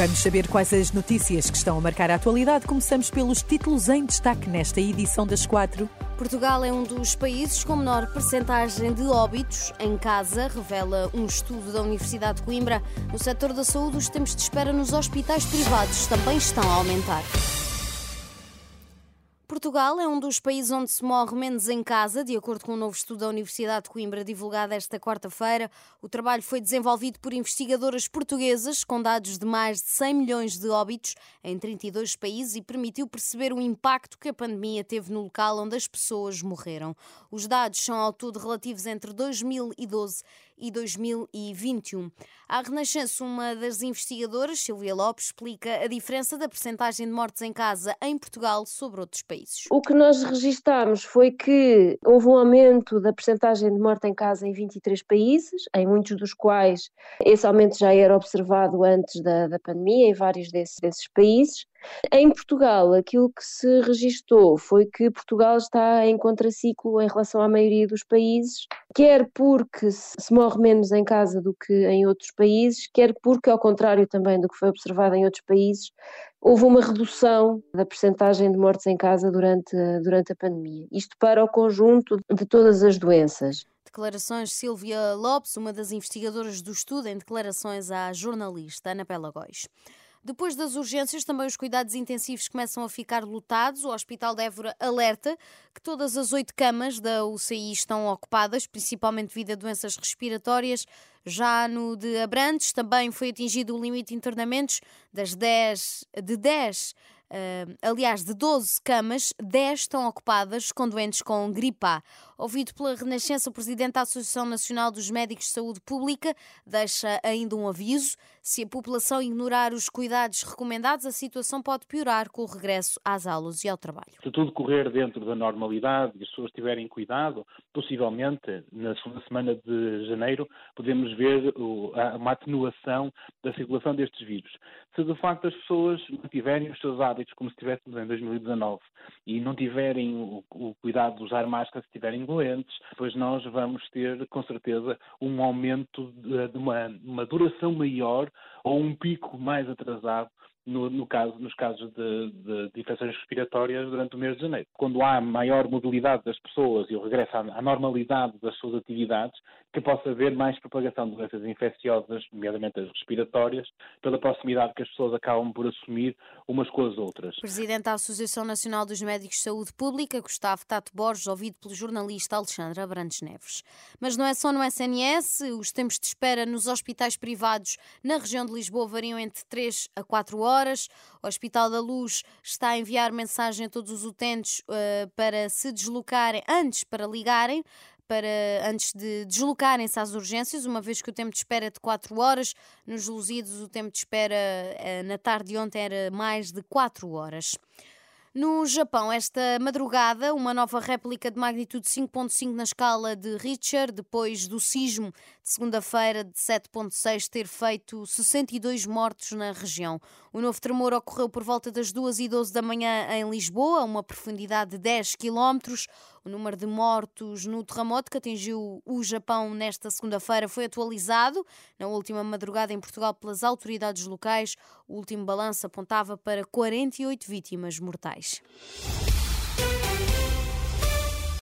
Vamos saber quais as notícias que estão a marcar a atualidade. Começamos pelos títulos em destaque nesta edição das quatro. Portugal é um dos países com menor percentagem de óbitos em casa, revela um estudo da Universidade de Coimbra. No setor da saúde, os tempos de espera nos hospitais privados também estão a aumentar. Portugal é um dos países onde se morre menos em casa, de acordo com um novo estudo da Universidade de Coimbra divulgado esta quarta-feira. O trabalho foi desenvolvido por investigadoras portuguesas com dados de mais de 100 milhões de óbitos em 32 países e permitiu perceber o impacto que a pandemia teve no local onde as pessoas morreram. Os dados são ao todo relativos entre 2012 e 2021. A Renascença, uma das investigadoras, Silvia Lopes, explica a diferença da percentagem de mortes em casa em Portugal sobre outros países. O que nós registámos foi que houve um aumento da percentagem de morte em casa em 23 países, em muitos dos quais esse aumento já era observado antes da, da pandemia, em vários desses países. Em Portugal, aquilo que se registou foi que Portugal está em contraciclo em relação à maioria dos países, quer porque se morre menos em casa do que em outros países, quer porque, ao contrário também do que foi observado em outros países, houve uma redução da percentagem de mortes em casa durante, durante a pandemia. Isto para o conjunto de todas as doenças. Declarações de Silvia Lopes, uma das investigadoras do estudo, em declarações à jornalista Ana Pelagóis. Depois das urgências, também os cuidados intensivos começam a ficar lotados. O Hospital de Évora alerta que todas as oito camas da UCI estão ocupadas, principalmente devido a doenças respiratórias. Já no de Abrantes também foi atingido o limite de internamentos das 10, de 10 Uh, aliás, de 12 camas, 10 estão ocupadas com doentes com gripe A. Ouvido pela Renascença, o presidente da Associação Nacional dos Médicos de Saúde Pública deixa ainda um aviso. Se a população ignorar os cuidados recomendados, a situação pode piorar com o regresso às aulas e ao trabalho. Se tudo correr dentro da normalidade e as pessoas tiverem cuidado, possivelmente na segunda semana de janeiro podemos ver uma atenuação da circulação destes vírus. Se de facto as pessoas mantiverem os seus hábitos hábitos como se estivéssemos em 2019 e não tiverem o, o cuidado de usar máscara se estiverem doentes, depois nós vamos ter, com certeza, um aumento de, de uma, uma duração maior ou um pico mais atrasado no, no caso, nos casos de, de, de, infecções respiratórias durante o mês de janeiro. Quando há maior mobilidade das pessoas e o regresso à, à normalidade das suas atividades, que possa haver mais propagação de doenças infecciosas, nomeadamente as respiratórias, pela proximidade que as pessoas acabam por assumir umas com as outras. Presidente da Associação Nacional dos Médicos de Saúde Pública, Gustavo Tato Borges, ouvido pelo jornalista Alexandra Abrantes Neves. Mas não é só no SNS, os tempos de espera nos hospitais privados na região de Lisboa variam entre 3 a 4 horas horas. O Hospital da Luz está a enviar mensagem a todos os utentes uh, para se deslocarem antes para ligarem para antes de deslocarem-se às urgências, uma vez que o tempo de espera é de 4 horas. Nos Luzidos, o tempo de espera uh, na tarde de ontem era mais de 4 horas. No Japão, esta madrugada, uma nova réplica de magnitude 5.5 na escala de Richter, depois do sismo de segunda-feira de 7.6 ter feito 62 mortos na região. O novo tremor ocorreu por volta das 2 e 12 da manhã em Lisboa, a uma profundidade de 10 quilómetros. O número de mortos no terremoto que atingiu o Japão nesta segunda-feira foi atualizado na última madrugada em Portugal pelas autoridades locais. O último balanço apontava para 48 vítimas mortais.